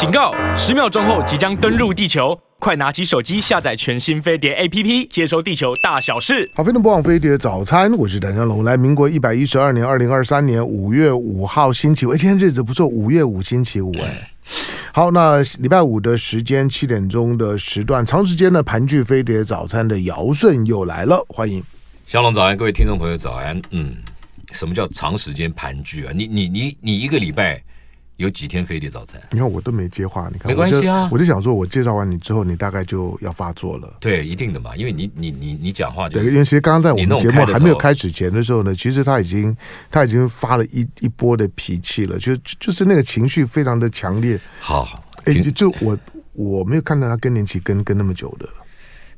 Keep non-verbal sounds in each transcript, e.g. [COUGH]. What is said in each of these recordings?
警告！十秒钟后即将登陆地球，快拿起手机下载全新飞碟 APP，接收地球大小事。好，飞碟播放飞碟早餐，我是谭湘龙。来，民国一百一十二年二零二三年五月五号星期五，哎，今天日子不错，五月五星期五，哎。好，那礼拜五的时间七点钟的时段，长时间的盘踞飞碟早餐的姚顺又来了，欢迎。湘龙早安，各位听众朋友早安。嗯，什么叫长时间盘踞啊？你你你你一个礼拜有几天飞碟早餐？你看我都没接话，你看没关系啊。我就想说，我介绍完你之后，你大概就要发作了。对，一定的嘛，因为你你你你讲话就对，因为其实刚刚在我们节目还没有开始前的时候呢，其实他已经他已经发了一一波的脾气了，就就是那个情绪非常的强烈。好，哎，就就我我没有看到他更年期跟跟那么久的。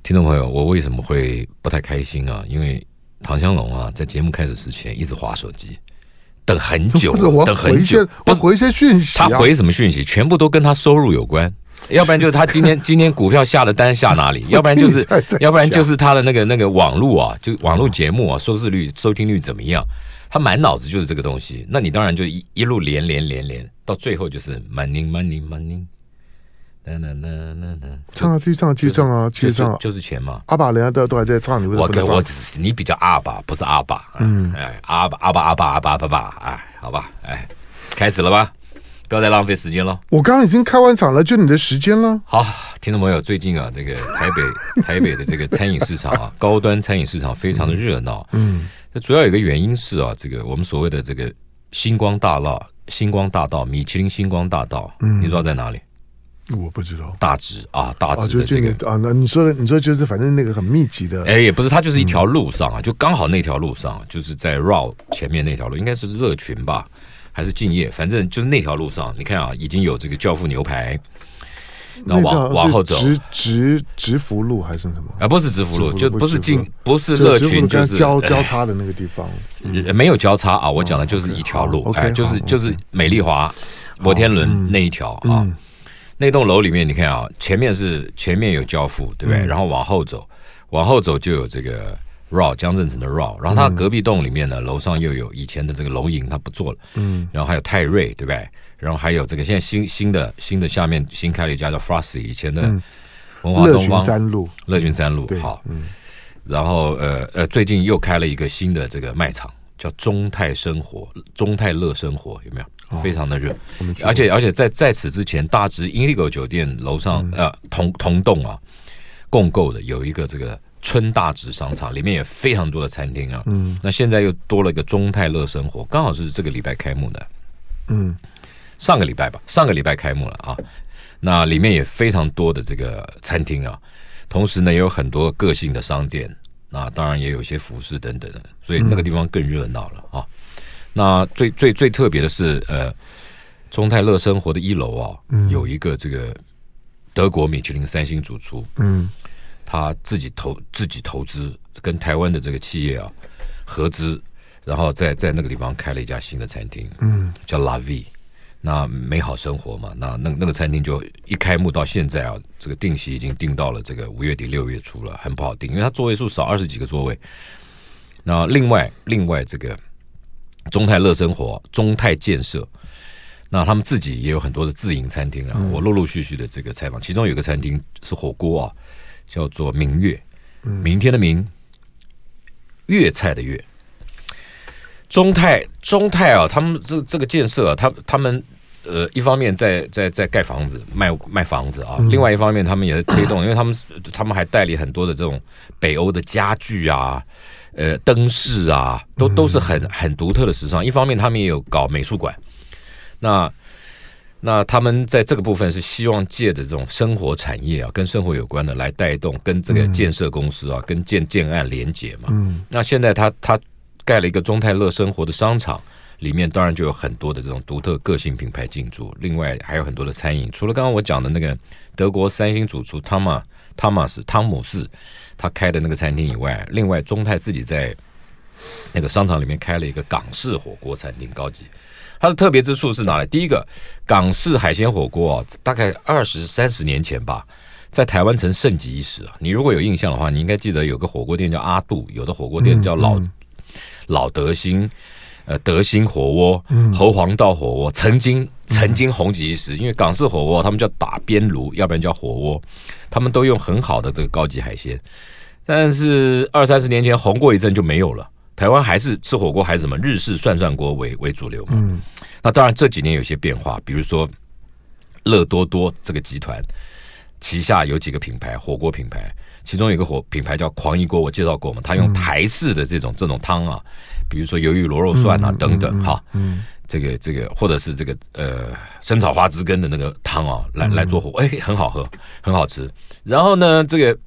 听众朋友，我为什么会不太开心啊？因为唐香龙啊，在节目开始之前一直划手机，等很久，[LAUGHS] 等很久，不回一些讯息。他回什么讯息？全部都跟他收入有关，[LAUGHS] 要不然就是他今天今天股票下的单下哪里，[LAUGHS] 要不然就是要不然就是他的那个那个网络啊，就网络节目啊，收视率、收听率怎么样？他满脑子就是这个东西。那你当然就一一路连连连连，到最后就是 money money money。那那那那那，唱啊，继续唱，继续唱啊，继续唱，就是钱嘛。阿爸人家都都还在唱，你为什么不唱？我我你比较阿爸，不是阿爸。嗯，哎，阿爸阿爸阿爸阿爸阿爸，哎，好吧，哎，开始了吧？不要再浪费时间了。我刚刚已经开完场了，就你的时间了。好，听众朋友，最近啊，这个台北 [LAUGHS] 台北的这个餐饮市场啊，高端餐饮市场非常的热闹。嗯，这主要有一个原因是啊，这个我们所谓的这个星光大道，星光大道，米其林星光大道，嗯，你知道在哪里？我不知道。大直啊，大直的这个。啊，那你说的，你说就是反正那个很密集的，哎，也不是，它就是一条路上啊，就刚好那条路上，就是在 RAW 前面那条路，应该是乐群吧，还是敬业？反正就是那条路上，你看啊，已经有这个教父牛排，然后往往后走，直直直福路还是什么？啊，不是直福路，就不是进，不是乐群，就是交交叉的那个地方，没有交叉啊，我讲的就是一条路，哎，就是就是美丽华摩天轮那一条啊。那栋楼里面，你看啊，前面是前面有交付，对不对？嗯、然后往后走，往后走就有这个 RAW 江振成的 RAW，然后他隔壁栋里面呢，楼上又有以前的这个龙吟，他不做了，嗯，然后还有泰瑞，对不对？然后还有这个现在新新的新的下面新开了一家叫 Frosty，以前的文华东方。三路，乐群三路好，嗯，然后呃呃，最近又开了一个新的这个卖场，叫中泰生活，中泰乐生活，有没有？非常的热，而且而且在在此之前，大直 Indigo 酒店楼上呃同同栋啊，共购的有一个这个春大直商场，里面也非常多的餐厅啊。嗯，那现在又多了一个中泰乐生活，刚好是这个礼拜开幕的。嗯，上个礼拜吧，上个礼拜开幕了啊。那里面也非常多的这个餐厅啊，同时呢也有很多个性的商店，那当然也有一些服饰等等的，所以那个地方更热闹了啊。那最最最特别的是，呃，中泰乐生活的一楼啊，嗯、有一个这个德国米其林三星主厨，嗯，他自己投自己投资，跟台湾的这个企业啊合资，然后在在那个地方开了一家新的餐厅，嗯，叫 La Vie，那美好生活嘛，那那那个餐厅就一开幕到现在啊，这个定席已经定到了这个五月底六月初了，很不好定，因为它座位数少二十几个座位。那另外另外这个。中泰乐生活、中泰建设，那他们自己也有很多的自营餐厅啊。我陆陆续续的这个采访，其中有个餐厅是火锅啊，叫做明月，明天的明，粤菜的粤。中泰中泰啊，他们这这个建设啊，他他们呃，一方面在在在盖房子、卖卖房子啊，另外一方面他们也在推动，因为他们他们还代理很多的这种北欧的家具啊。呃，灯饰啊，都都是很很独特的时尚。一方面，他们也有搞美术馆，那那他们在这个部分是希望借着这种生活产业啊，跟生活有关的来带动，跟这个建设公司啊，跟建建案连接嘛。嗯。那现在他他盖了一个中泰乐生活的商场，里面当然就有很多的这种独特个性品牌进驻，另外还有很多的餐饮。除了刚刚我讲的那个德国三星主厨汤马汤马斯汤姆斯。他开的那个餐厅以外，另外中泰自己在那个商场里面开了一个港式火锅餐厅，高级。它的特别之处是哪里？第一个，港式海鲜火锅啊，大概二十三十年前吧，在台湾曾盛极一时啊。你如果有印象的话，你应该记得有个火锅店叫阿杜，有的火锅店叫老、老德兴，呃德兴火锅、嗯、侯黄道火锅，曾经曾经红极一时。因为港式火锅他们叫打边炉，要不然叫火锅，他们都用很好的这个高级海鲜。但是二三十年前红过一阵就没有了。台湾还是吃火锅还是什么日式涮涮锅为为主流嘛？嗯，那当然这几年有些变化，比如说乐多多这个集团旗下有几个品牌火锅品牌，其中有一个火品牌叫狂一锅，我介绍过嘛，他用台式的这种这种汤啊，比如说鱿鱼螺肉蒜啊等等哈，嗯，这个这个或者是这个呃生炒花枝根的那个汤啊来来做火锅，哎，很好喝，很好吃。然后呢，这个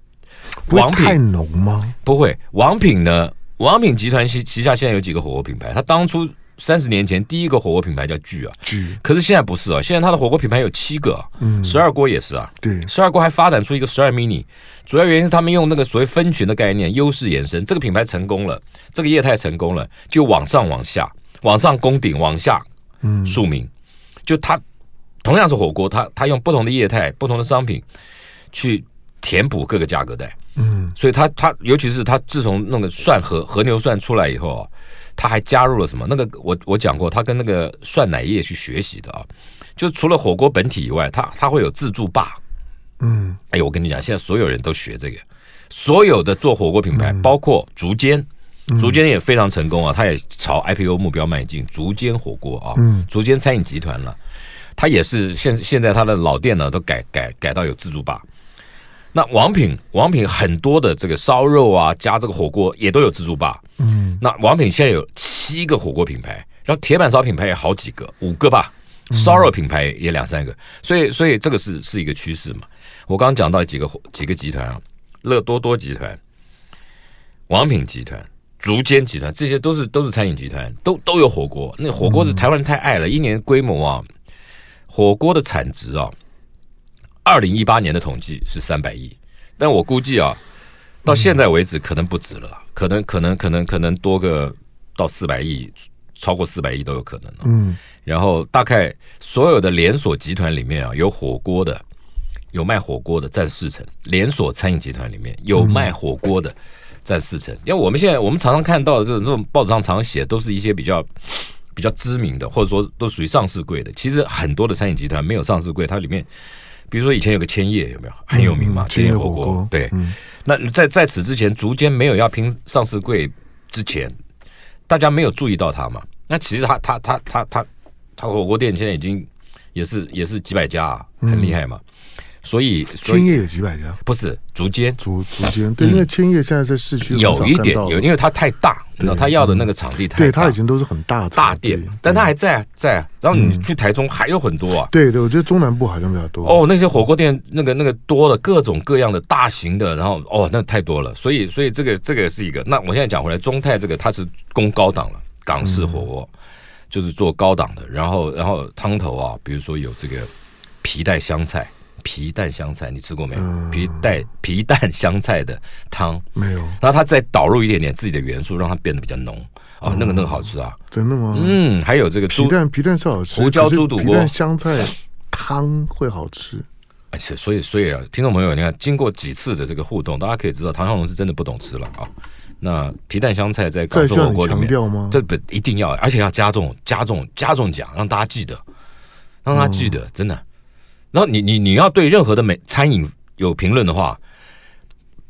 王品太浓吗？不会，王品呢？王品集团旗旗下现在有几个火锅品牌？他当初三十年前第一个火锅品牌叫聚啊，聚。可是现在不是啊，现在它的火锅品牌有七个，嗯，十二锅也是啊，对，十二锅还发展出一个十二 mini，主要原因是他们用那个所谓分群的概念，优势延伸，这个品牌成功了，这个业态成功了，就往上往下，往上攻顶，往下，嗯，庶民，就它同样是火锅，它它用不同的业态、不同的商品去填补各个价格带。嗯，所以它它尤其是它自从那个涮和和牛涮出来以后啊，他还加入了什么？那个我我讲过，他跟那个涮奶业去学习的啊，就除了火锅本体以外，他他会有自助吧。嗯，哎呦，我跟你讲，现在所有人都学这个，所有的做火锅品牌，包括竹间，竹间也非常成功啊，他也朝 IPO 目标迈进。竹间火锅啊，嗯，竹间餐饮集团了，他也是现现在他的老店呢都改改改到有自助吧。那王品，王品很多的这个烧肉啊，加这个火锅也都有自助吧。嗯，那王品现在有七个火锅品牌，然后铁板烧品牌也好几个，五个吧。烧肉品牌也两三个，所以所以这个是是一个趋势嘛。我刚刚讲到几个几个集团啊，乐多多集团、王品集团、竹间集团，这些都是都是餐饮集团，都都有火锅。那火锅是台湾人太爱了，一年规模啊，火锅的产值啊。二零一八年的统计是三百亿，但我估计啊，到现在为止可能不止了，可能可能可能可能多个到四百亿，超过四百亿都有可能。嗯，然后大概所有的连锁集团里面啊，有火锅的，有卖火锅的占四成，连锁餐饮集团里面有卖火锅的占四成。因为我们现在我们常常看到的这种这种报纸上常写，都是一些比较比较知名的，或者说都属于上市柜的。其实很多的餐饮集团没有上市柜，它里面。比如说以前有个千叶有没有很有名嘛？千叶火锅对，那在在此之前，竹间没有要拼上市柜之前，大家没有注意到它嘛？那其实他他他他他他火锅店现在已经也是也是几百家，很厉害嘛。所以千叶有几百家，不是竹间，竹竹间。对，因为千叶现在在市区有一点有，因为它太大，然后他要的那个场地太大，对，他已经都是很大大店，但他还在在。然后你去台中还有很多啊，对对，我觉得中南部好像比较多。哦，那些火锅店那个那个多了各种各样的大型的，然后哦那太多了，所以所以这个这个是一个。那我现在讲回来，中泰这个它是供高档了，港式火锅就是做高档的，然后然后汤头啊，比如说有这个皮带香菜。皮蛋香菜你吃过没？有？嗯、皮带皮蛋香菜的汤。没有，然后他再导入一点点自己的元素，让它变得比较浓。啊、哦，那个那个好吃啊，真的吗？嗯，还有这个皮蛋皮蛋是好吃，胡椒猪肚锅，皮蛋香菜汤会好吃，而且所以所以啊，听众朋友，你看经过几次的这个互动，大家可以知道唐小龙是真的不懂吃了啊。那皮蛋香菜在港式火锅里面，这不一定要，而且要加重加重加重讲，让大家记得，让他记得，嗯、真的。然后你你你要对任何的美餐饮有评论的话，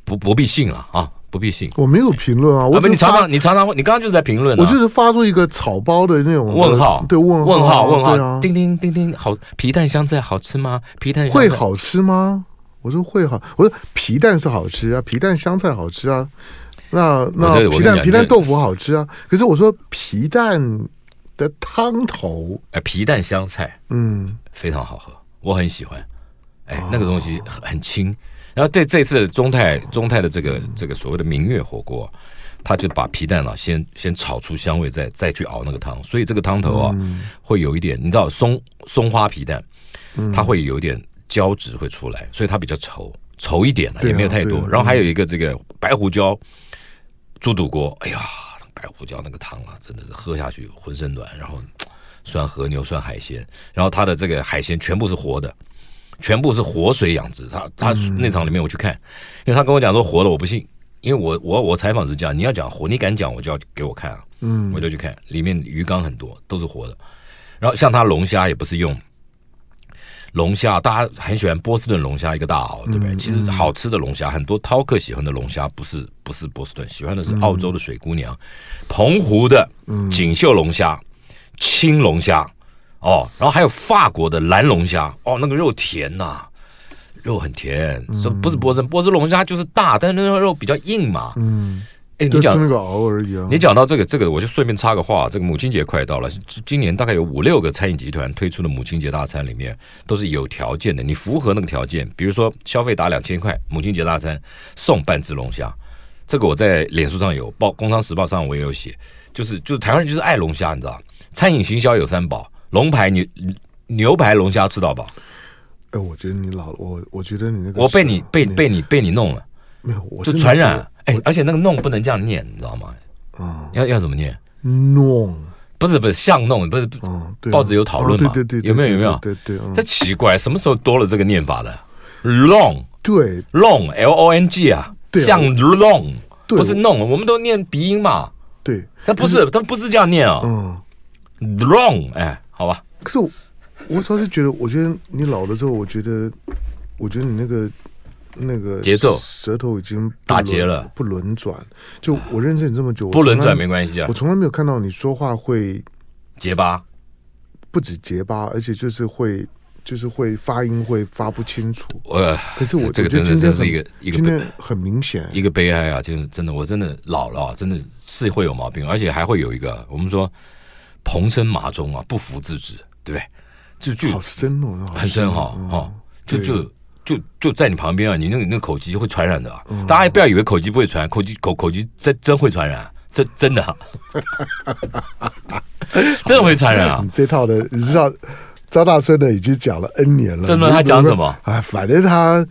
不不必信了啊，不必信。我没有评论啊，我你常常你常常你刚刚就是在评论，我就是发出一个草包的那种问号，对问问号问号，啊，叮叮叮叮，好皮蛋香菜好吃吗？皮蛋会好吃吗？我说会好，我说皮蛋是好吃啊，皮蛋香菜好吃啊，那那皮蛋皮蛋豆腐好吃啊，可是我说皮蛋的汤头，哎，皮蛋香菜，嗯，非常好喝。我很喜欢，哎，那个东西很很轻。然后这这次中泰中泰的这个这个所谓的明月火锅，他就把皮蛋啊先先炒出香味，再再去熬那个汤，所以这个汤头啊会有一点，你知道松松花皮蛋，它会有一点胶质会出来，所以它比较稠稠一点了，也没有太多。然后还有一个这个白胡椒猪肚锅，哎呀，白胡椒那个汤啊，真的是喝下去浑身暖，然后。涮和牛，算海鲜，然后他的这个海鲜全部是活的，全部是活水养殖。他他那场里面我去看，因为他跟我讲说活的我不信，因为我我我采访是这样，你要讲活，你敢讲，我就要给我看啊，嗯，我就去看，里面鱼缸很多，都是活的。然后像他龙虾也不是用龙虾，大家很喜欢波士顿龙虾，一个大螯，对不对？嗯、其实好吃的龙虾很多，饕客喜欢的龙虾不是不是波士顿，喜欢的是澳洲的水姑娘，嗯、澎湖的锦绣龙虾、青龙虾，哦，然后还有法国的蓝龙虾，哦，那个肉甜呐、啊。肉很甜，说不是波士波士龙虾就是大，但是那个肉比较硬嘛。嗯，哎，你讲那个熬而已啊。你讲到这个，这个我就顺便插个话，这个母亲节快到了，今年大概有五六个餐饮集团推出的母亲节大餐里面都是有条件的，你符合那个条件，比如说消费达两千块，母亲节大餐送半只龙虾。这个我在脸书上有报，《工商时报》上我也有写，就是就是台湾人就是爱龙虾，你知道餐饮行销有三宝：龙排牛牛排龙虾吃到饱。哎，我觉得你老了，我我觉得你那个，我被你被被你被你弄了，没有，我就传染。哎，而且那个弄不能这样念，你知道吗？嗯，要要怎么念？弄不是不是像弄，不是报纸有讨论吗？对对对，有没有有没有？对对，这奇怪，什么时候多了这个念法的？long 对 long l o n g 啊，像 long 不是弄，我们都念鼻音嘛。对，他不是，他不是这样念啊。嗯，long 哎，好吧。可是我。我主要是觉得，我觉得你老了之后，我觉得，我觉得你那个那个节奏舌头已经打结了，不轮转。就我认识你这么久，不轮转没关系啊。我从来没有看到你说话会结巴，不止结巴，而且就是会，就是会发音会发不清楚。呃，可是我这个真的真是一个一个今天很明显一个悲哀啊！就是真的，我真的老了，真的是会有毛病，而且还会有一个我们说蓬生麻中啊，不服自止，对不对？就就好深哦，很深哈，哈，就就就就在你旁边啊，你那个那个口疾会传染的，大家也不要以为口疾不会传染，口疾口口疾真真会传染，真真的，[LAUGHS] 真的会传染啊！你这套的，你知道张大春的已经讲了 N 年了，真的他讲什么？哎，反正他，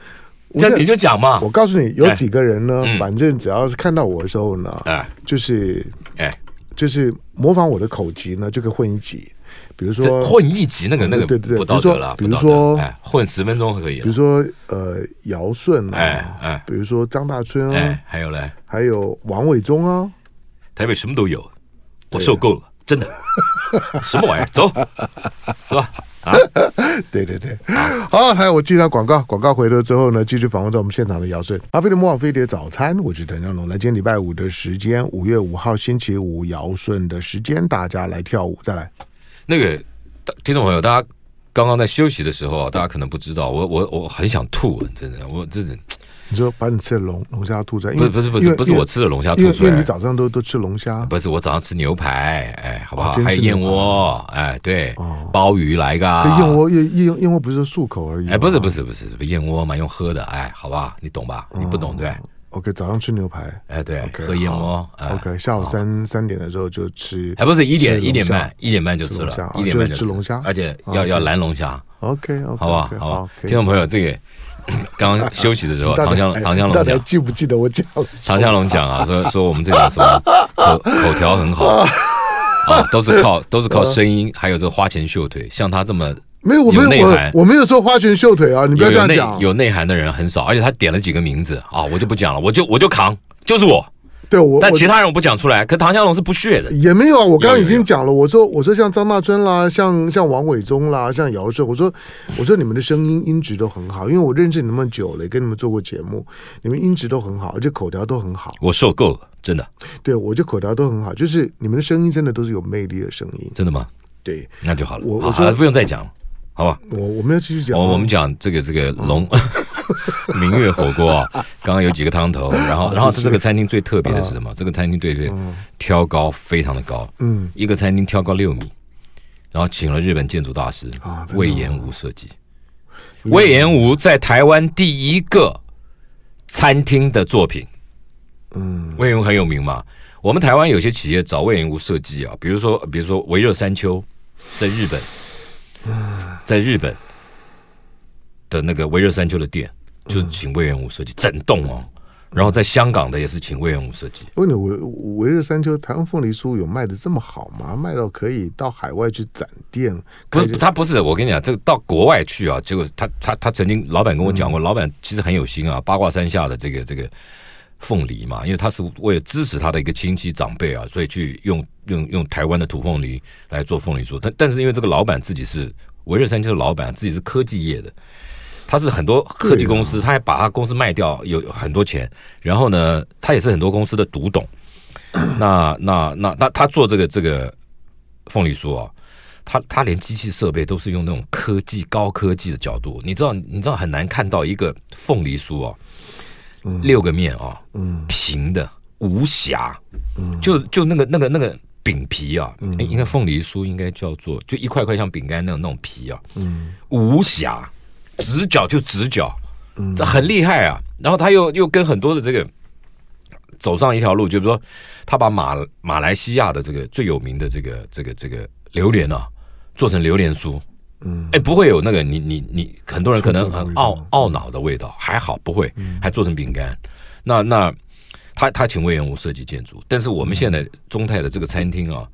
这你就讲嘛。我告诉你，有几个人呢，反正只要是看到我的时候呢，哎，就是哎，就是模仿我的口级呢，就可以混一级。比如说混一级那个那个对对对，不道德了。比如说混十分钟可以。比如说呃姚顺啊，哎哎，比如说张大春啊，还有嘞，还有王伟忠啊，台北什么都有，我受够了，真的，什么玩意儿？走，是吧？啊，[LAUGHS] 对对对，好，还有我记得广告，广告回头之后呢，继续访问到我们现场的姚顺。阿飞的魔法飞碟早餐，我是陈江龙。来，今天礼拜五的时间，五月五号星期五，姚顺的时间，大家来跳舞，再来。那个听众朋友，大家刚刚在休息的时候啊，大家可能不知道，我我我很想吐，真的，我真的。你说把你吃的龙龙虾吐出来？不是不是不是不是我吃的龙虾吐出来，因为你早上都都吃龙虾。不是我早上吃牛排，哎，好不好？还有燕窝，哎，对，鲍鱼来个。燕窝燕燕燕窝不是漱口而已。哎，不是不是不是，燕窝嘛，用喝的，哎，好吧，你懂吧？你不懂对。OK，早上吃牛排，哎，对，喝燕窝。OK，下午三三点的时候就吃，还不是一点一点半，一点半就吃了，一点半就吃龙虾，而且要要蓝龙虾。OK，好不好？好吧，听众朋友，这个 [COUGHS] 刚刚休息的时候，唐香唐香龙讲，记不记得我讲？唐香龙讲啊，说说我们这种什么口 [LAUGHS] 口条很好啊，都是靠都是靠声音，还有这个花钱秀腿，像他这么。没有，我没有，有我我没有说花拳绣腿啊！你不要这样讲。有内涵的人很少，而且他点了几个名字啊，我就不讲了，我就我就扛，就是我。对，我但其他人我不讲出来。可唐湘龙是不屑的，也没有啊。我刚刚已经讲了，我说我说像张大春啦，像像王伟忠啦，像姚顺，我说我说你们的声音音质都很好，因为我认识你那么久了，跟你们做过节目，你们音质都很好，而且口条都很好。我受够了，真的。对，我就口条都很好，就是你们的声音真的都是有魅力的声音。真的吗？对，那就好了。我我说不用再讲了。好吧，我我们要继续讲。我我们讲这个这个龙 [LAUGHS] 明月火锅啊，刚刚有几个汤头，[LAUGHS] 然后然后这个餐厅最特别的是什么？这个餐厅对对，挑高非常的高，嗯，一个餐厅挑高六米，然后请了日本建筑大师魏延吾设计。魏延吾在台湾第一个餐厅的作品，嗯，魏延吾很有名嘛。我们台湾有些企业找魏延吾设计啊，比如说比如说维热山丘在日本。在日本的那个维热山丘的店，就是请魏元武设计整栋哦。然后在香港的也是请魏元武设计。问你，维维热山丘台湾凤梨酥有卖的这么好吗？卖到可以到海外去展店？不是，他不是。我跟你讲，这个到国外去啊，结果他他他曾经老板跟我讲过，老板其实很有心啊。八卦山下的这个这个凤梨嘛，因为他是为了支持他的一个亲戚长辈啊，所以去用用用台湾的土凤梨来做凤梨酥。但但是因为这个老板自己是维热山丘的老板，自己是科技业的，他是很多科技公司，他还把他公司卖掉，有很多钱。然后呢，他也是很多公司的独董。[CLEARS THROAT] 那那那那他做这个这个凤梨酥啊，他他连机器设备都是用那种科技高科技的角度，你知道你知道很难看到一个凤梨酥哦。六个面啊，嗯，平的无瑕，嗯，就就那个那个那个饼皮啊，嗯，应该凤梨酥应该叫做就一块块像饼干那种那种皮啊，嗯，无瑕，直角就直角，嗯，这很厉害啊。然后他又又跟很多的这个走上一条路，就比如说他把马马来西亚的这个最有名的这个这个这个榴莲啊，做成榴莲酥。嗯，哎，不会有那个你你你，很多人可能很懊懊恼的味道，还好不会，还做成饼干。那那他他请魏延吾设计建筑，但是我们现在中泰的这个餐厅啊，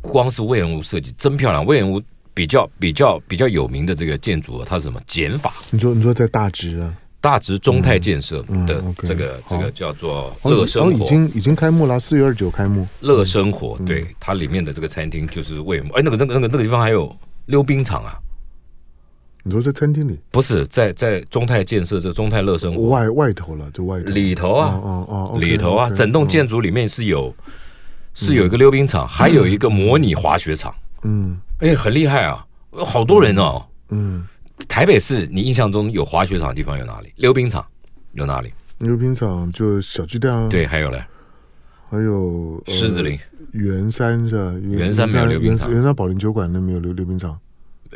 光是隈研吾设计真漂亮。隈研吾比较比较比较有名的这个建筑，它是什么减法？你说你说在大直啊？大直中泰建设的这个这个叫做乐生活，已经已经开幕了，四月二十九开幕。乐生活，对它里面的这个餐厅就是隈研吾。哎，那个那个那个那个地方还有。溜冰场啊？你说在餐厅里？不是在在中泰建设这中泰乐生活外外头了，就外头里头啊，哦哦，里头啊，整栋建筑里面是有是有一个溜冰场，还有一个模拟滑雪场。嗯，哎，很厉害啊，好多人哦。嗯，台北市你印象中有滑雪场的地方有哪里？溜冰场有哪里？溜冰场就小巨蛋啊。对，还有嘞，还有狮子林。圆山是吧？圆山没有溜冰场，圆山保龄球馆那没有溜溜冰场，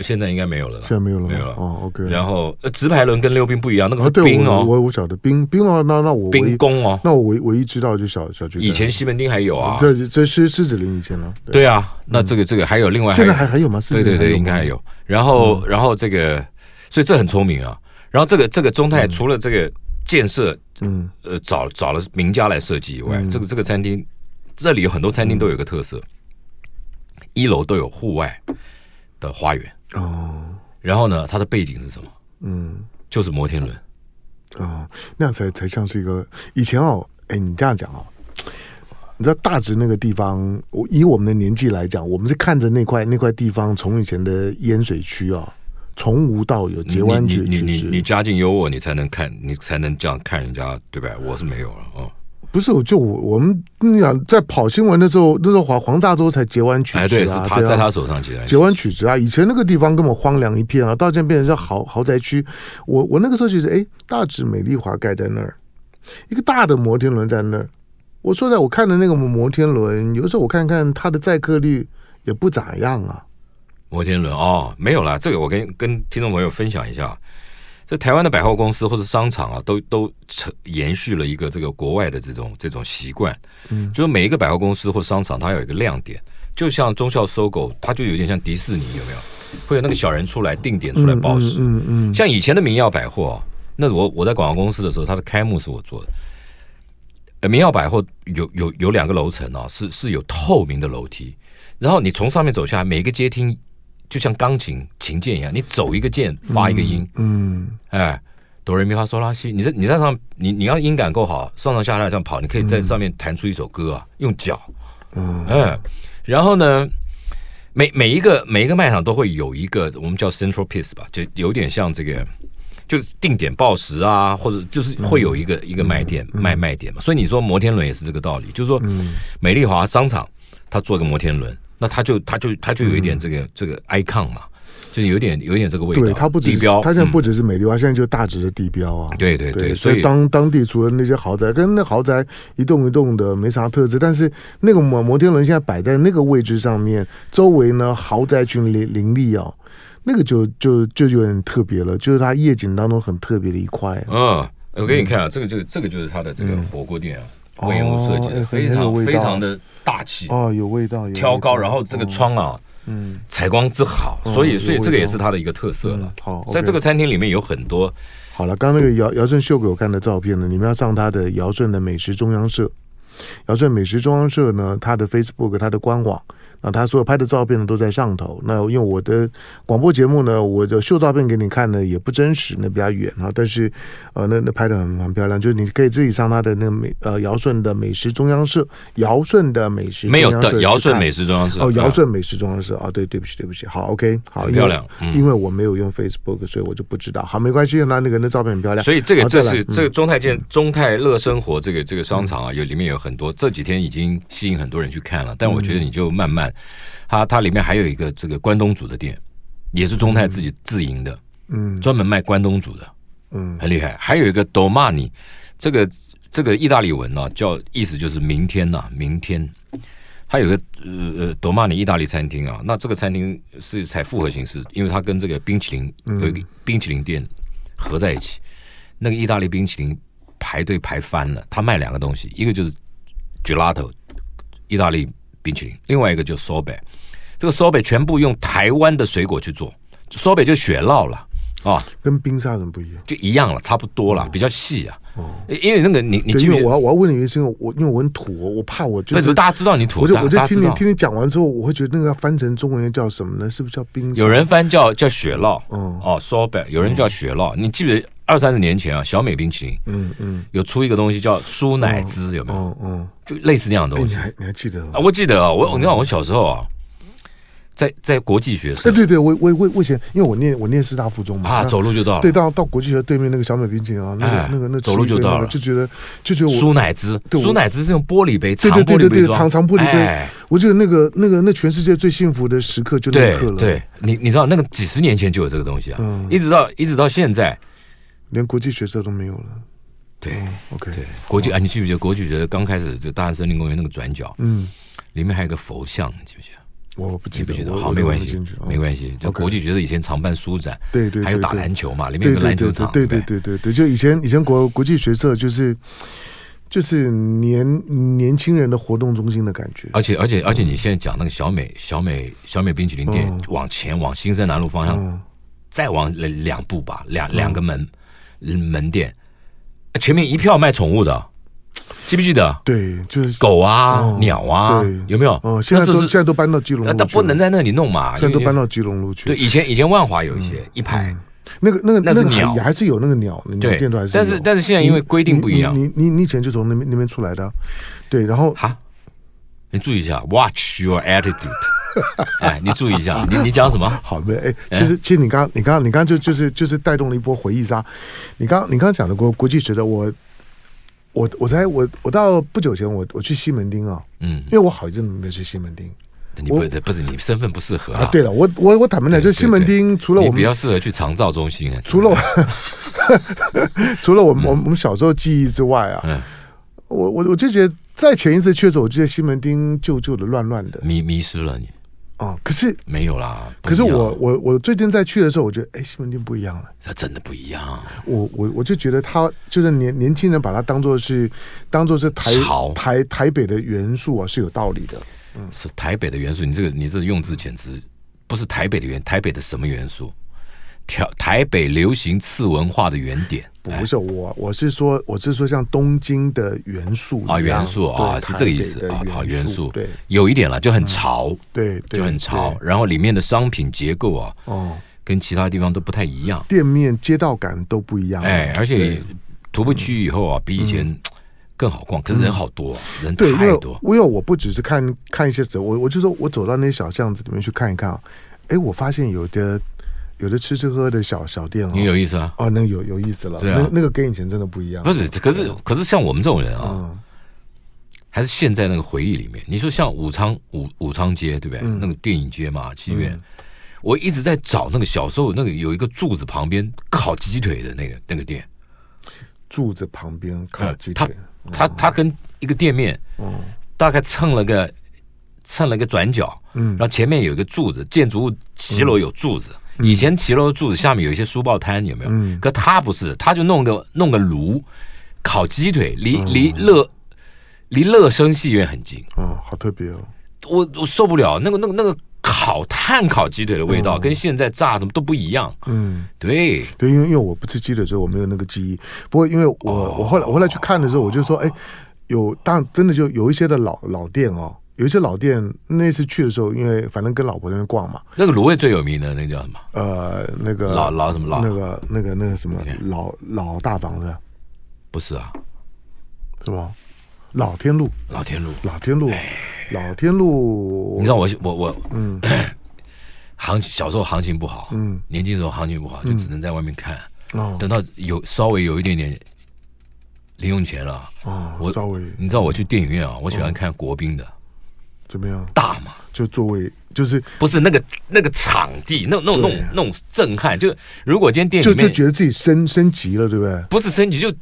现在应该没有了。现在没有了，没有了。哦，OK。然后直排轮跟溜冰不一样，那个是冰哦。我我晓得冰冰哦，那那我冰宫哦，那我唯唯一知道就小小巨蛋。以前西门町还有啊，这这是狮子林以前呢。对啊，那这个这个还有另外，现在还还有吗？对对对，应该还有。然后然后这个，所以这很聪明啊。然后这个这个中泰除了这个建设，嗯呃找找了名家来设计以外，这个这个餐厅这里有很多餐厅都有个特色。一楼都有户外的花园哦，然后呢，它的背景是什么？嗯，就是摩天轮哦，那样才才像是一个以前哦，哎，你这样讲哦，你知道大直那个地方，我以我们的年纪来讲，我们是看着那块那块地方从以前的淹水区啊，从无到有，截弯曲你你你你家境优渥，你才能看，你才能这样看人家，对吧？我是没有了哦。不是，就我我们你想在跑新闻的时候，那时候黄黄大洲才截完曲子啊，哎、对，是他在他手上截截完曲子啊。以前那个地方根本荒凉一片啊，到现在变成是豪豪宅区。我我那个时候就是，哎，大直美丽华盖在那儿，一个大的摩天轮在那儿。我说在我看的那个摩天轮，有时候我看看它的载客率也不咋样啊。摩天轮哦，没有了，这个我跟跟听众朋友分享一下。在台湾的百货公司或者商场啊，都都承延续了一个这个国外的这种这种习惯，嗯，就是每一个百货公司或商场，它有一个亮点，就像忠孝 SOGO，它就有点像迪士尼，有没有？会有那个小人出来定点出来报时，嗯嗯，嗯，像以前的明耀百货，那我我在广告公司的时候，它的开幕是我做的。呃，明耀百货有有有两个楼层啊，是是有透明的楼梯，然后你从上面走下来，每一个阶梯。就像钢琴琴键一样，你走一个键发一个音，嗯，嗯。哎，哆来咪发嗦拉西，你在你在上，你你要音感够好，上上下下这样跑，你可以在上面弹出一首歌啊，用脚，嗯，哎，然后呢，每每一个每一个卖场都会有一个我们叫 central piece 吧，就有点像这个，就是定点报时啊，或者就是会有一个、嗯、一个卖点、嗯、卖卖点嘛，所以你说摩天轮也是这个道理，就是说，美丽华商场它做个摩天轮。那他就他就他就有一点这个、嗯、这个 icon 嘛，就是有点有点这个味道。对，它不止地标，它现在不只是美丽华，嗯、现在就是大直的地标啊。对对对，所以当当地除了那些豪宅，跟那豪宅一栋一栋的没啥特色，但是那个摩摩天轮现在摆在那个位置上面，周围呢豪宅群林林立啊，那个就就就有点特别了，就是它夜景当中很特别的一块。嗯，我给你看啊，这个就这个就是它的这个火锅店啊。嗯隈研吾设计的非常非常的大气哦，有味道，挑高，然后这个窗啊，嗯，采光之好，所以所以这个也是它的一个特色了。好，在这个餐厅里面有很多。好了，刚刚那个姚姚顺秀给我看的照片呢，你们要上他的姚顺的美食中央社，姚顺美食中央社呢，他的 Facebook，他的官网，那他所有拍的照片呢都在上头。那因为我的广播节目呢，我的秀照片给你看呢也不真实，那比较远啊。但是呃，那那拍的很很漂亮，就是你可以自己上他的那个美呃尧舜的美食中央社，尧舜的美食中央社没有的尧舜美食中央社哦，尧舜美食中央社啊，对，对不起，对不起，好，OK，好，漂亮，因为，因为我没有用 Facebook，所以我就不知道。好，没关系，那那个那照片很漂亮。所以这个这是这个中泰建中泰乐生活这个这个商场啊，有里面有很多，这几天已经吸引很多人去看了。但我觉得你就慢慢。它它里面还有一个这个关东煮的店，也是中泰自己自营的，嗯，专门卖关东煮的，嗯，很厉害。还有一个 Domani，这个这个意大利文呢、啊，叫意思就是明天呐、啊，明天。它有个呃呃 Domani 意大利餐厅啊，那这个餐厅是采复合形式，因为它跟这个冰淇淋有一个冰淇淋店合在一起，那个意大利冰淇淋排队排翻了。他卖两个东西，一个就是 Gelato，意大利冰淇淋，另外一个就是 Sorbet。这个 sorbet 全部用台湾的水果去做，sorbet 就雪酪了啊，跟冰沙怎么不一样？就一样了，差不多了，比较细啊。哦，因为那个你你，因为我要我要问的原因是因为我因为我很土，我怕我就是大家知道你土，我就我就听你听你讲完之后，我会觉得那个翻成中文叫什么呢？是不是叫冰？有人翻叫叫雪酪，嗯哦 sorbet，有人叫雪酪。你记得二三十年前啊，小美冰淇淋，嗯嗯，有出一个东西叫舒奶滋，有没有？嗯，就类似那样的东西。你还你还记得啊？我记得啊，我你看我小时候啊。在在国际学生，对对对，我我我我以前，因为我念我念师大附中嘛，啊，走路就到了，对，到到国际学对面那个小美冰淇淋啊，那个那个那走路就到了，就觉得就觉得舒奶汁，舒奶汁是用玻璃杯，对对对对对，长长玻璃杯，我觉得那个那个那全世界最幸福的时刻就那一刻了。对，你你知道那个几十年前就有这个东西啊，一直到一直到现在，连国际学社都没有了。对，OK，对，国际啊，你记不记得国际学社刚开始就大安森林公园那个转角，嗯，里面还有个佛像，你记不记得？我不记得，好，没关系，没关系。就国际学社以前常办书展，对对，还有打篮球嘛，里面有个篮球场，对对对对？对，就以前以前国国际学社就是就是年年轻人的活动中心的感觉。而且而且而且，你现在讲那个小美小美小美冰淇淋店，往前往新生南路方向，再往两步吧，两两个门门店，前面一票卖宠物的。记不记得？对，就是狗啊、鸟啊，有没有？哦，现在都现在都搬到基隆路，它不能在那里弄嘛。现在都搬到基隆路去。对，以前以前万华有一些一排，那个那个那个鸟也还是有那个鸟，对，店都还是。但是但是现在因为规定不一样，你你你以前就从那边那边出来的，对，然后哈，你注意一下，Watch your attitude，[LAUGHS] [LAUGHS] 哎，你注意一下，你你讲什么？[LAUGHS] 好的，哎，其实其实你刚你刚你刚就就是就是带动了一波回忆杀，你刚你刚讲的国国际学的我。我我才我我到不久前我我去西门町啊，嗯，因为我好一阵子没有去西门町，你不不是你身份不适合啊。对了，我我我坦白讲，就西门町除了我们比较适合去长照中心，除了 [LAUGHS] 除了我们我们小时候记忆之外啊，我我我就觉得在前一次去的时候，我觉得西门町旧旧的乱乱的，迷迷失了你。哦，可是没有啦。可是我我我最近在去的时候，我觉得哎，西门町不一样了。它真的不一样。我我我就觉得他就是年年轻人把它当做是当做是台潮台台北的元素啊，是有道理的。嗯，是台北的元素。你这个你这个用字简直不是台北的元，台北的什么元素？台台北流行次文化的原点。不是我，我是说，我是说像东京的元素啊，元素啊，是这个意思啊，好元素，对，有一点了，就很潮，对，就很潮。然后里面的商品结构啊，哦，跟其他地方都不太一样，店面街道感都不一样，哎，而且徒步区以后啊，比以前更好逛，可是人好多，人太多。因为我不只是看看一些走，我我就说我走到那些小巷子里面去看一看啊，哎，我发现有的。有的吃吃喝喝的小小店哦，也有意思啊！哦，那个有有意思了，对啊，那那个跟以前真的不一样。不是，可是可是像我们这种人啊，还是陷在那个回忆里面。你说像武昌武武昌街对不对？那个电影街嘛，戏院，我一直在找那个小时候那个有一个柱子旁边烤鸡腿的那个那个店。柱子旁边烤鸡腿，他他他跟一个店面，大概蹭了个蹭了个转角，嗯，然后前面有一个柱子，建筑物骑楼有柱子。以前骑楼柱子下面有一些书报摊，有没有？嗯、可他不是，他就弄个弄个炉，烤鸡腿，离离乐离乐声戏院很近。哦，好特别哦！我我受不了那个那个那个烤炭烤鸡腿的味道，嗯、跟现在炸什么都不一样。嗯，对对，因为因为我不吃鸡腿，所以我没有那个记忆。不过因为我、哦、我后来我后来去看的时候，我就说，哎，有当真的就有一些的老老店哦。有一些老店，那次去的时候，因为反正跟老婆在那边逛嘛。那个卤味最有名的那个叫什么？呃，那个老老什么老？那个那个那个什么老老大房子？不是啊，是吗？老天路，老天路，老天路，老天路。你知道我我我嗯，[COUGHS] 行小时候行情不好，嗯，年轻时候行情不好，就只能在外面看。哦，等到有稍微有一点点零用钱了，哦，我稍微，你知道我去电影院啊，我喜欢看国宾的，怎么样？大嘛，就座位就是不是那个那个场地，那那种那种那种震撼，就如果今天电影就就觉得自己升升级了，对不对？不是升级就。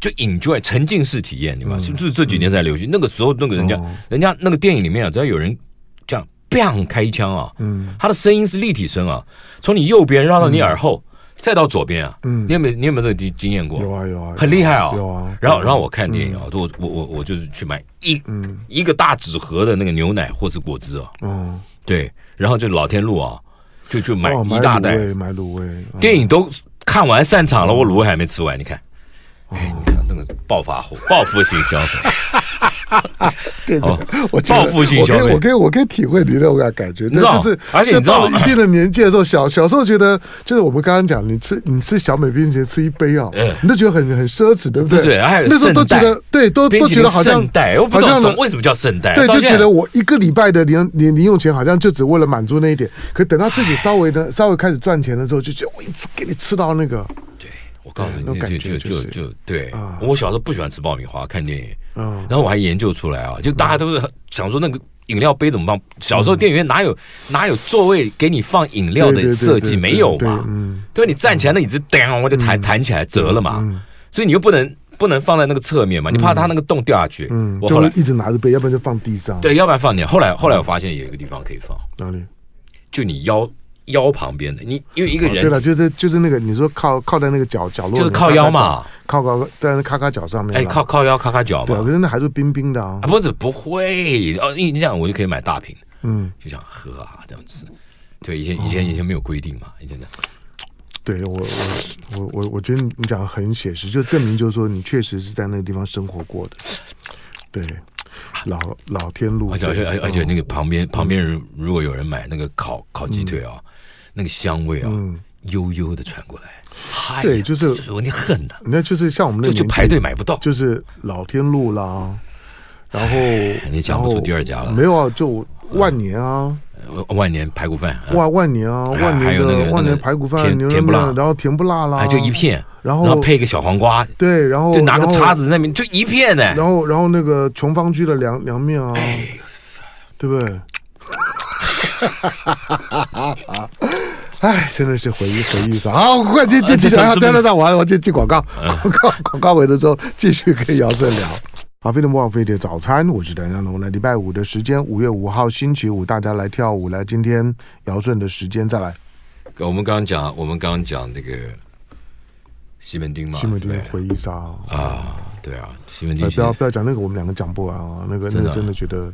就 enjoy 沉浸式体验，你知道吗？是不是这几年才流行？那个时候，那个人家，人家那个电影里面啊，只要有人这样 bang 开一枪啊，嗯，他的声音是立体声啊，从你右边绕到你耳后，再到左边啊，嗯，你有没有你有没有这个经经验过？有啊有啊，很厉害啊，有啊。然后然后我看电影啊，我我我我就是去买一一个大纸盒的那个牛奶或是果汁啊，嗯，对，然后就老天路啊，就就买一大袋。买卤味，电影都看完散场了，我卤味还没吃完，你看。哎，你看那个暴发户、报复性消费，[LAUGHS] 对，我报复性消费，我可以，我可以体会你那种感觉，那就是，而且到了一定的年纪的时候，小小时候觉得，就是我们刚刚讲，你吃你吃小美冰淇淋吃一杯啊，你都觉得很很奢侈，对不对？对，那时候都觉得，对，都都觉得好像，好像为什么叫圣代？对，就觉得我一个礼拜的零零零用钱，好像就只为了满足那一点。可等到自己稍微的稍微开始赚钱的时候，就觉得我一直给你吃到那个。对我告诉你，就就就就对。我小时候不喜欢吃爆米花，看电影。然后我还研究出来啊，就大家都是想说那个饮料杯怎么放？小时候电影院哪有哪有座位给你放饮料的设计？没有嘛？对，你站起来那椅子噔，我就弹弹起来折了嘛。所以你又不能不能放在那个侧面嘛？你怕它那个洞掉下去。嗯，我后来一直拿着杯，要不然就放地上。对，要不然放点。后来后来我发现有一个地方可以放，哪里？就你腰。腰旁边的你，因为一个人对了，就是就是那个你说靠靠在那个角角落，就是靠腰嘛，靠靠在那咔咔脚上面，哎，靠靠腰咔咔脚嘛，对，可是那还是冰冰的啊，不是不会哦，你你这样我就可以买大瓶，嗯，就想喝啊这样子，对，以前以前以前没有规定嘛，以前的，对我我我我我觉得你讲的很写实，就证明就是说你确实是在那个地方生活过的，对。老老天路，而且而且而且那个旁边旁边人如果有人买那个烤烤鸡腿啊，那个香味啊，悠悠的传过来。对，就是你恨的，那就是像我们那就排队买不到，就是老天路啦。然后你讲不出第二家了，没有啊，就万年啊，万年排骨饭，万万年啊，万年的万年排骨饭，甜不辣，然后甜不辣啦，就一片。然后，配一个小黄瓜，对，然后就拿个叉子在那边，就一片呢。然后，然后那个琼芳居的凉凉面啊，哎、对不对？[LAUGHS] 哎，真的是回忆回忆杀。好，快进进进，等等等，我我进进广告，广告广告尾的时候继续跟姚顺聊。好，飞碟莫忘飞碟早餐，我是梁江龙。来礼拜五的时间，五月五号星期五，大家来跳舞。来，今天姚顺的时间再来。我们刚刚讲，我们刚刚讲那个。西门町嘛，西门町回忆杀啊，对啊，西门町。不要不要讲那个，我们两个讲不完啊。那个那个真的觉得，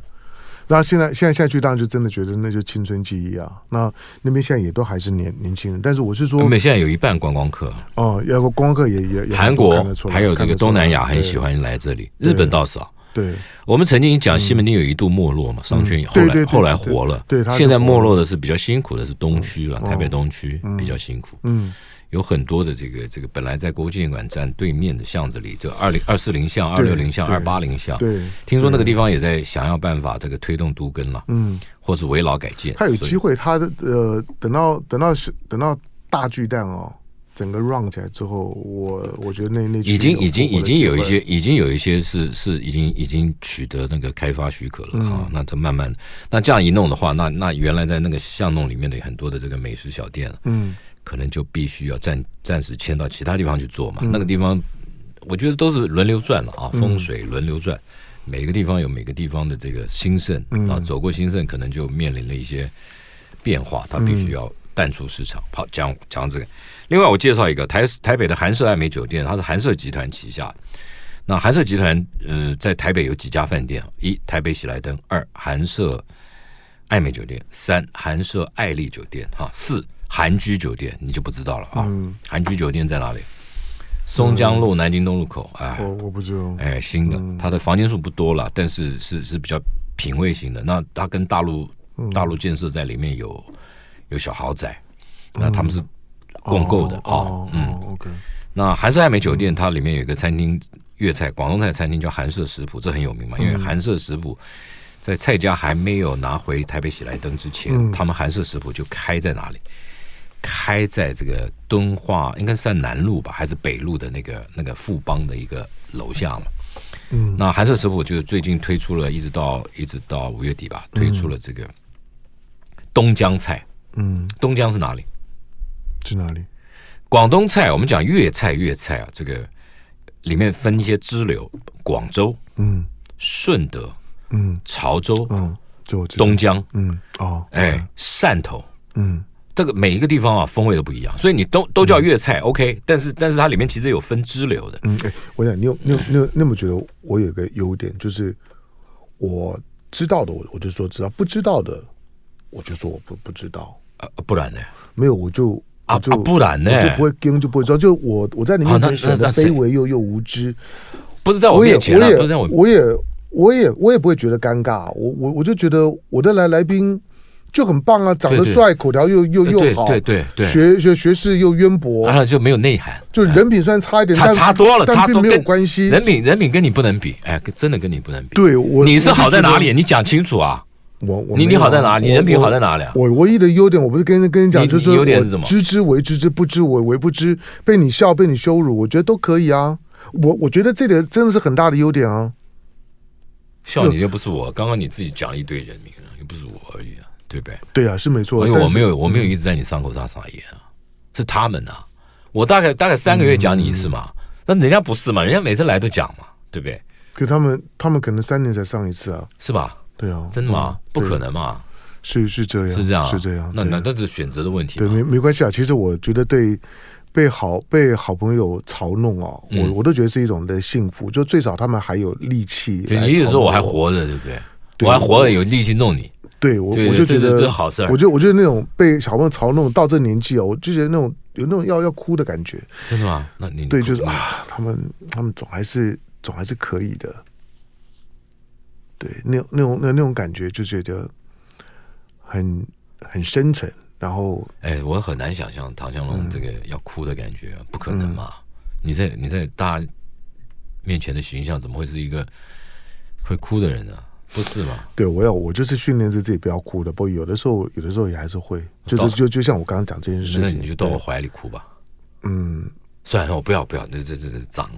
那现在现在下去，当然就真的觉得那就青春记忆啊。那那边现在也都还是年年轻人，但是我是说，因为现在有一半观光客哦，要个观光客也也韩国还有这个东南亚很喜欢来这里，日本倒少。对，我们曾经讲西门町有一度没落嘛，商圈后来后来活了，对，现在没落的是比较辛苦的是东区了，台北东区比较辛苦，嗯。有很多的这个这个本来在国际馆站对面的巷子里，就二零二四零巷、二六零巷、二八零巷，对，听说那个地方也在想要办法这个推动都更了，嗯，或是围牢改建。他有机会，他的呃，等到等到是等到大巨蛋哦，整个 run 起来之后，我我觉得那那已经已经已经有一些已经有一些是是已经已经取得那个开发许可了啊。那他慢慢那这样一弄的话，那那原来在那个巷弄里面的很多的这个美食小店嗯。可能就必须要暂暂时迁到其他地方去做嘛。嗯、那个地方，我觉得都是轮流转了啊，风水轮流转。嗯、每个地方有每个地方的这个兴盛啊，嗯、走过兴盛，可能就面临了一些变化，它必须要淡出市场。好，讲讲这个。另外，我介绍一个台台北的韩舍艾美酒店，它是韩舍集团旗下。那韩舍集团呃，在台北有几家饭店？一台北喜来登，二韩舍艾美酒店，三韩舍爱丽酒店，哈，四。韩居酒店你就不知道了啊？韩居酒店在哪里？松江路南京东路口。哎，我我不知道。哎，新的，它的房间数不多了，但是是是比较品味型的。那它跟大陆大陆建设在里面有有小豪宅，那他们是共购的啊。嗯，OK。那韩式爱美酒店它里面有一个餐厅，粤菜广东菜餐厅叫韩式食谱，这很有名嘛，因为韩式食谱在蔡家还没有拿回台北喜来登之前，他们韩式食谱就开在哪里？开在这个敦化，应该是在南路吧，还是北路的那个那个富邦的一个楼下嘛？嗯，那韩舍食谱就最近推出了，一直到一直到五月底吧，推出了这个东江菜。嗯，东江是哪里？是哪里？广东菜，我们讲粤菜，粤菜啊，这个里面分一些支流，广州，嗯，顺德，嗯，潮州，嗯，就东江，嗯，哦，哎，汕头，嗯。这个每一个地方啊，风味都不一样，所以你都都叫粤菜、嗯、，OK，但是但是它里面其实有分支流的。嗯，哎，我想你有你有你有那么觉得我有个优点，就是我知道的我我就说知道，不知道的我就说我不不知道。啊，不然呢？没有，我就啊就不然呢？我就不会跟就不会知道。就我我在你面前显得卑微又又无知，不是在我面前、啊，不是在我我也我也我也不会觉得尴尬。我我我就觉得我的来来宾。就很棒啊，长得帅，口条又又又好，对对对，学学学识又渊博，然后就没有内涵，就人品虽然差一点，差差多了，差多没有关系，人品人品跟你不能比，哎，真的跟你不能比。对，我你是好在哪里？你讲清楚啊！我我你你好在哪里？你人品好在哪里啊？我唯一的优点，我不是跟跟你讲，就是优点是什么？知之为知之，不知为为不知。被你笑，被你羞辱，我觉得都可以啊。我我觉得这点真的是很大的优点啊。笑你又不是我，刚刚你自己讲了一堆人名，又不是我而已啊。对不对？对啊，是没错。因为我没有，我没有一直在你伤口上撒盐啊，是他们啊。我大概大概三个月讲你一次嘛，那人家不是嘛？人家每次来都讲嘛，对不对？可他们他们可能三年才上一次啊，是吧？对啊，真的吗？不可能嘛？是是这样，是这样，是这样。那那这是选择的问题。对，没没关系啊。其实我觉得，对被好被好朋友嘲弄哦，我我都觉得是一种的幸福。就最少他们还有力气。对，你意思说我还活着，对不对？我还活着，有力气弄你。对我，我就觉得这好事。我就我觉得那种被小朋友嘲弄到这年纪哦，我就觉得那种有那种要要哭的感觉。真的吗？那你对，就是啊，他们他们总还是总还是可以的。对，那种那种那那种感觉，就觉得很很深沉。然后，哎，我很难想象唐湘龙这个要哭的感觉，不可能嘛？你在你在大家面前的形象，怎么会是一个会哭的人呢？不是吗？对，我要我就是训练着自己不要哭的，不过有的时候有的时候也还是会，就是就就像我刚刚讲这件事情，那你就到我怀里哭吧。嗯，算了，我不要不要，这这这这脏，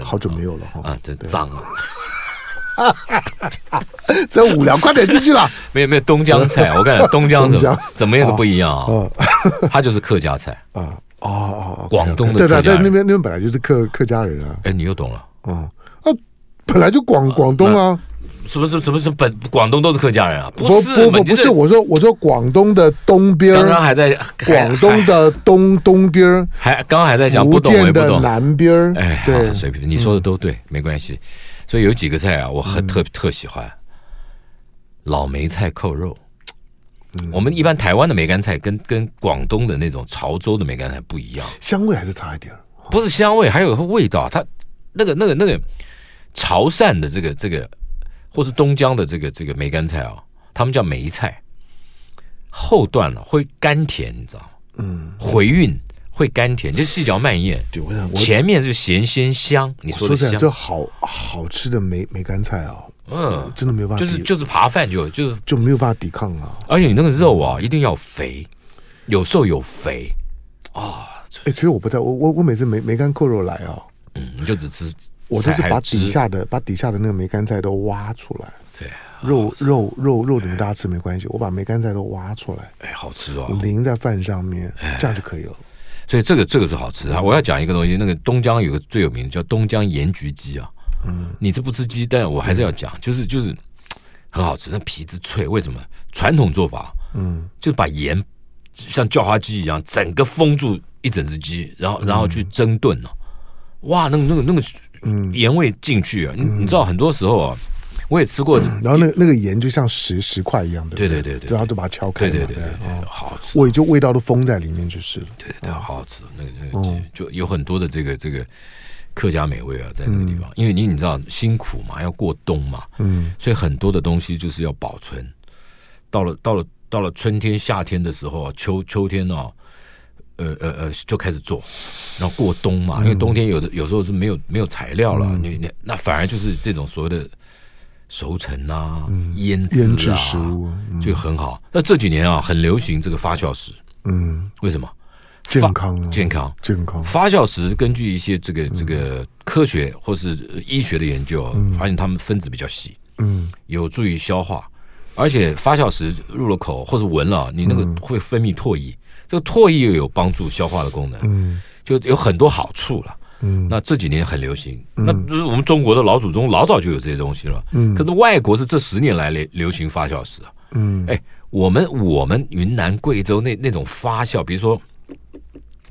好久没有了哈。啊，这脏啊！真无聊，快点进去了。[LAUGHS] 没有没有东江菜，我看 [LAUGHS] 东江怎么怎么样都不一样啊。[LAUGHS] 它就是客家菜啊哦哦，广东的对对对，那边那边本来就是客客家人啊。哎，你又懂了。嗯啊，本来就广广东啊。什么什么什么什么本广东都是客家人啊？不不不不是，我说我说广东的东边，刚刚还在广东的东东边，还刚刚还在讲福建的南边。哎，对，水平你说的都对，没关系。所以有几个菜啊，我很特特喜欢老梅菜扣肉。我们一般台湾的梅干菜跟跟广东的那种潮州的梅干菜不一样，香味还是差一点。不是香味，还有味道。它那个那个那个潮汕的这个这个。或是东江的这个这个梅干菜啊，他们叫梅菜，后段了会甘甜，你知道吗？嗯，回韵会甘甜，就细嚼慢咽。对，我想前面是咸鲜香。你说的香，这好好吃的梅梅干菜啊，嗯，真的没有办法，就是就是扒饭就就就没有办法抵抗啊。而且你那个肉啊，一定要肥，有瘦有肥啊。哎，其实我不太，我我我每次梅梅干扣肉来啊，嗯，你就只吃。我都是把底下的把底下的那个梅干菜都挖出来，对，肉肉肉肉你们大家吃没关系，我把梅干菜都挖出来，哎，好吃哦，淋在饭上面，这样就可以了。所以这个这个是好吃啊！我要讲一个东西，那个东江有个最有名的叫东江盐焗鸡啊，嗯，你是不吃鸡，但我还是要讲，就是就是很好吃，那皮子脆，为什么？传统做法，嗯，就把盐像叫花鸡一样，整个封住一整只鸡，然后然后去蒸炖呢，哇，那个那个那个。嗯，盐味进去啊，你你知道很多时候啊，我也吃过，然后那那个盐就像石石块一样的，对？对对对，然后就把它敲开，对对对对，好好吃，味就味道都封在里面就是了，对对，好好吃，那个那个就有很多的这个这个客家美味啊，在那个地方，因为你你知道辛苦嘛，要过冬嘛，嗯，所以很多的东西就是要保存。到了到了到了春天夏天的时候，秋秋天哦，呃呃呃，就开始做，然后过冬嘛，因为冬天有的有时候是没有没有材料了，你你那反而就是这种所谓的熟成啊、腌制啊，食物就很好。那这几年啊，很流行这个发酵食，嗯，为什么？健康，健康，健康。发酵食根据一些这个这个科学或是医学的研究，发现它们分子比较细，嗯，有助于消化。而且发酵食入了口或者闻了，你那个会分泌唾液，这个唾液又有帮助消化的功能，嗯，就有很多好处了。嗯，那这几年很流行，那就是我们中国的老祖宗老早就有这些东西了。嗯，可是外国是这十年来流流行发酵食啊。嗯，哎，我们我们云南贵州那那种发酵，比如说。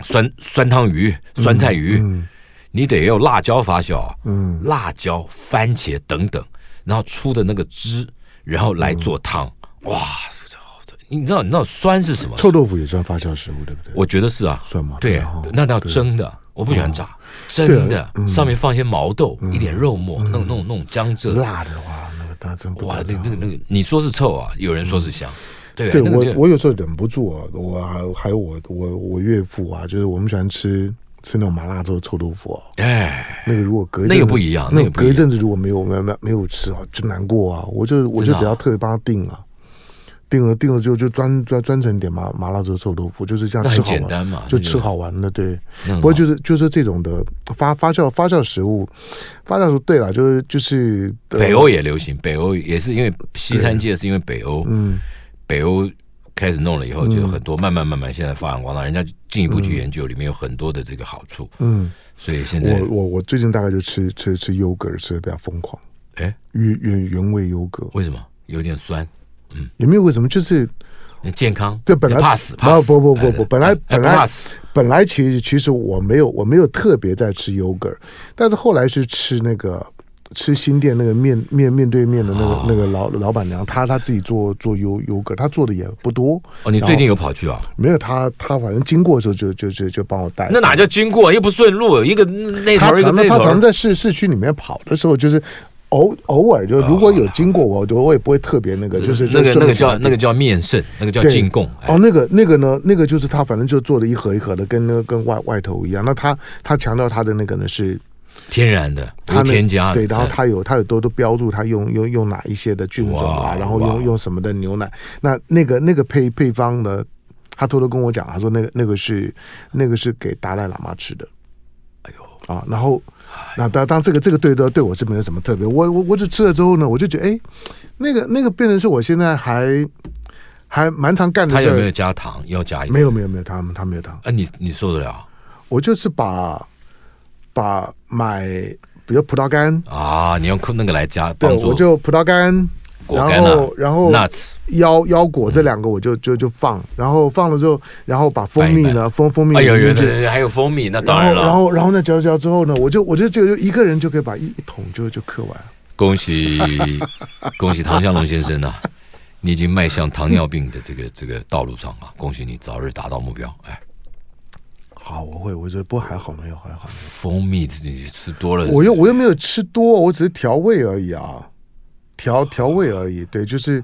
酸酸汤鱼、酸菜鱼，嗯嗯、你得有辣椒发酵，嗯，辣椒、番茄等等，然后出的那个汁，然后来做汤，嗯、哇，你知道你知道酸是什么？臭豆腐也算发酵食物，对不对？我觉得是啊，算吗？对，那叫蒸的，我不喜欢炸，蒸的，上面放一些毛豆，一点肉末，那种那种那种江浙辣的话，那个当然真不哇，那个那个那个，你说是臭啊？有人说是香。对，对我我有时候忍不住啊，我还还有我我我岳父啊，就是我们喜欢吃吃那种麻辣做的臭豆腐啊。哎，那个如果隔一阵子那个不一样，那个隔一阵子如果没有没有没有没有吃啊，就难过啊。我就我就得要特别帮他订啊，订了订了之后就专专专程点麻麻辣做臭豆腐，就是这样吃好玩嘛，就吃好玩的。对，不过就是就是这种的发发酵发酵食物，发酵食物对了，就是就是北欧也流行，北欧也是因为西餐界是因为北欧嗯。北欧开始弄了以后，就有很多慢慢慢慢现在发扬光大，人家进一步去研究，里面有很多的这个好处。嗯，所以现在我我我最近大概就吃吃吃优格，吃的比较疯狂。哎，原原原味优格，为什么有点酸？嗯，也没有为什么，就是健康。对，本来怕死，不不不不，本来本来本来其实其实我没有我没有特别在吃 yogurt，，但是后来是吃那个。吃新店那个面面面对面的那个、哦、那个老老板娘，她她自己做做优优格，她做的也不多。哦，你最近有跑去啊？没有，她她反正经过的时候就就就就帮我带。那哪叫经过？又不顺路，一个那头一个那头。他常在市市区里面跑的时候，就是偶偶尔就如果有经过我，我我也不会特别那个，就是那个那个叫那个叫面圣，那个叫进贡。哦，那个那个呢，那个就是他反正就做的一盒一盒的，跟那个跟外外头一样。那他他强调他的那个呢是。天然的，它添加对，然后他有他有多多标注他用用用哪一些的菌种啊，然后用用什么的牛奶，那那个那个配配方呢，他偷偷跟我讲，他说那个那个是那个是给达赖喇嘛吃的，啊，然后那当当这个这个对的对我是没有什么特别，我我我只吃了之后呢，我就觉得哎，那个那个变成是我现在还还蛮常干的事。他有没有加糖？要加一点？没有没有没有，他他没有糖。哎，你你受得了？我就是把。把买，比如葡萄干啊，你用那个来加，对，我就葡萄干，果干然后然后腰腰果这两个我就就就放，然后放了之后，然后把蜂蜜呢，蜂蜂蜜，哎呦呦，还有蜂蜜，那当然了。然后然后呢，嚼嚼之后呢，我就我就就一个人就可以把一一桶就就嗑完。恭喜恭喜唐向龙先生啊，[LAUGHS] 你已经迈向糖尿病的这个这个道路上啊，恭喜你早日达到目标，哎。好，我会，我觉得不过还好，没有还好。蜂蜜你吃多了，我又我又没有吃多，我只是调味而已啊，调调味而已。对，就是，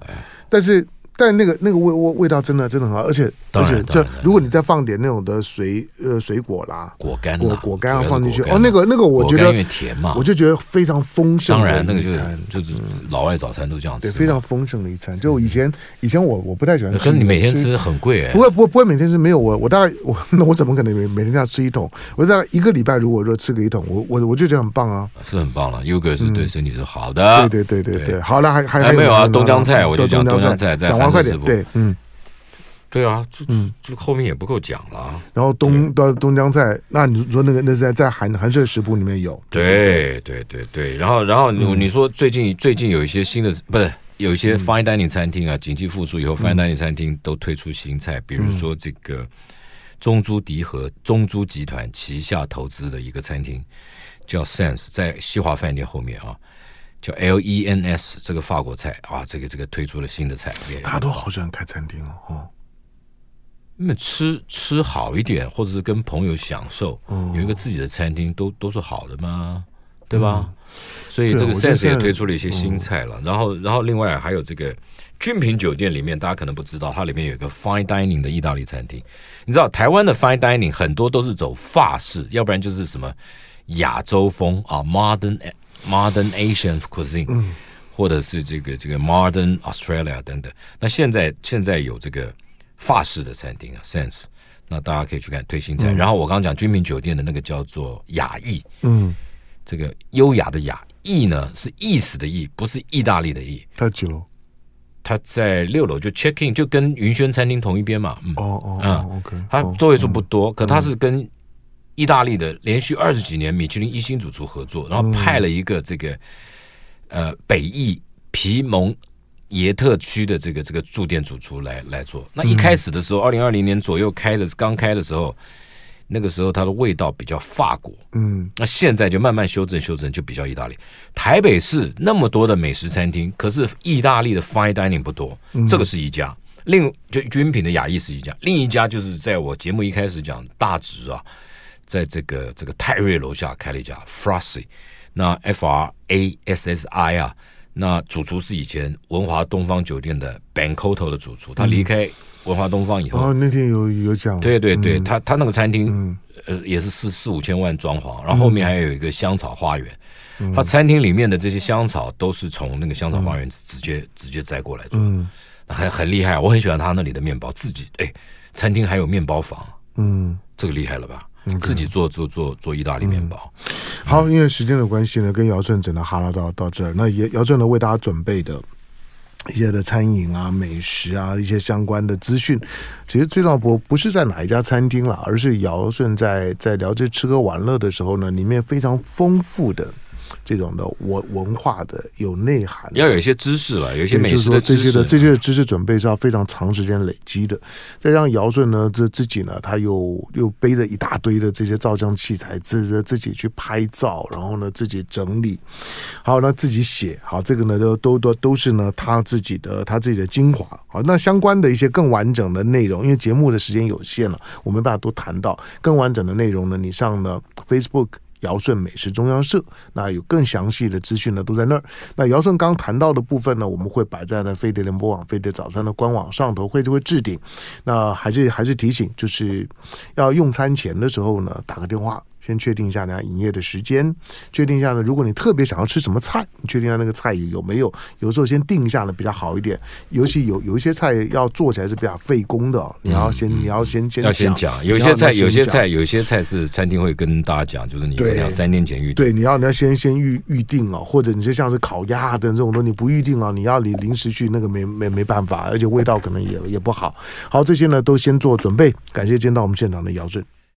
但是。但那个那个味味味道真的真的很好，而且而且就如果你再放点那种的水呃水果啦果干果果干啊放进去哦那个那个我觉得因为甜嘛，我就觉得非常丰盛。当然那个就是就是老外早餐都这样吃，对，非常丰盛的一餐。就以前以前我我不太喜欢吃，可是你每天吃很贵哎，不会不会不会每天吃没有我我大概我那我怎么可能每每天这样吃一桶？我大概一个礼拜如果说吃个一桶，我我我就觉得很棒啊，是很棒了。优格是对身体是好的，对对对对对。好了还还还没有啊？东江菜我就讲东江菜，讲完快点对嗯。对啊，就就后面也不够讲了。然后东到东江菜，那你说那个那是在在韩韩式食谱里面有？对对对对。然后然后你你说最近最近有一些新的，不是有一些 fine dining 餐厅啊，经济复苏以后 fine dining 餐厅都推出新菜，比如说这个中珠迪和中珠集团旗下投资的一个餐厅叫 Sense，在西华饭店后面啊，叫 L E N S 这个法国菜啊，这个这个推出了新的菜，大家都好喜欢开餐厅哦。那么吃吃好一点，或者是跟朋友享受，有一个自己的餐厅，都都是好的嘛，对吧？嗯、所以这个 Sense 也推出了一些新菜了。然后，然后另外还有这个君品酒店里面，大家可能不知道，它里面有一个 Fine Dining 的意大利餐厅。你知道台湾的 Fine Dining 很多都是走法式，要不然就是什么亚洲风啊，Modern Modern Asian Cuisine，、嗯、或者是这个这个 Modern Australia 等等。那现在现在有这个。法式的餐厅啊，Sense，那大家可以去看推新菜。嗯、然后我刚刚讲君品酒店的那个叫做雅逸，嗯，这个优雅的雅逸呢是意思的意，不是意大利的意。它几楼？它在六楼，就 check in 就跟云轩餐厅同一边嘛。嗯、哦哦，嗯，OK。它座位数不多，嗯、可它是跟意大利的连续二十几年米其林一星主厨合作，然后派了一个这个呃北意皮蒙。耶特区的这个这个驻店主厨来来做。那一开始的时候，二零二零年左右开的刚开的时候，那个时候它的味道比较法国，嗯，那现在就慢慢修正修正，就比较意大利。台北市那么多的美食餐厅，可是意大利的 fine dining 不多，这个是一家。另就军品的雅意是一家，另一家就是在我节目一开始讲大直啊，在这个这个泰瑞楼下开了一家 Frassi，那 F R A S S I 啊。那主厨是以前文华东方酒店的 Bancoto 的主厨，他离开文华东方以后，哦，那天有有讲，对对对，他他那个餐厅，呃，也是四四五千万装潢，然后后面还有一个香草花园，他餐厅里面的这些香草都是从那个香草花园直接直接摘过来做的，很很厉害，我很喜欢他那里的面包，自己哎，餐厅还有面包房，嗯，这个厉害了吧？自己做做做做意大利面包。好，因为时间的关系呢，跟姚顺只能哈拉到到这儿。那也姚顺呢为大家准备的一些的餐饮啊、美食啊一些相关的资讯，其实最重要不不是在哪一家餐厅了，而是姚顺在在聊这吃喝玩乐的时候呢，里面非常丰富的。这种的文文化的有内涵，要有一些知识了，有一些美食的知识，这些的这些的知识准备是要非常长时间累积的。再让尧舜呢，这自己呢，他又又背着一大堆的这些照相器材，自自己去拍照，然后呢自己整理，好，那自己写，好，这个呢都都都都是呢他自己的他自己的精华。好，那相关的一些更完整的内容，因为节目的时间有限了，我没办法都谈到更完整的内容呢。你上呢 Facebook。尧舜美食中央社，那有更详细的资讯呢，都在那儿。那尧舜刚谈到的部分呢，我们会摆在了飞碟联播网、飞碟早餐的官网上头，会就会置顶。那还是还是提醒，就是要用餐前的时候呢，打个电话。先确定一下呢营业的时间，确定一下呢。如果你特别想要吃什么菜，你确定一下那个菜有没有。有时候先定一下呢比较好一点。尤其有有一些菜要做起来是比较费工的，你要先你要先先要先讲。有些菜有些菜有些菜是餐厅会跟大家讲，就是你要三天前预定。对，你要你要先先预预定哦，或者你就像是烤鸭等这种东西，你不预定哦，你要你临时去那个没没没办法，而且味道可能也也不好。好，这些呢都先做准备。感谢见到我们现场的姚舜。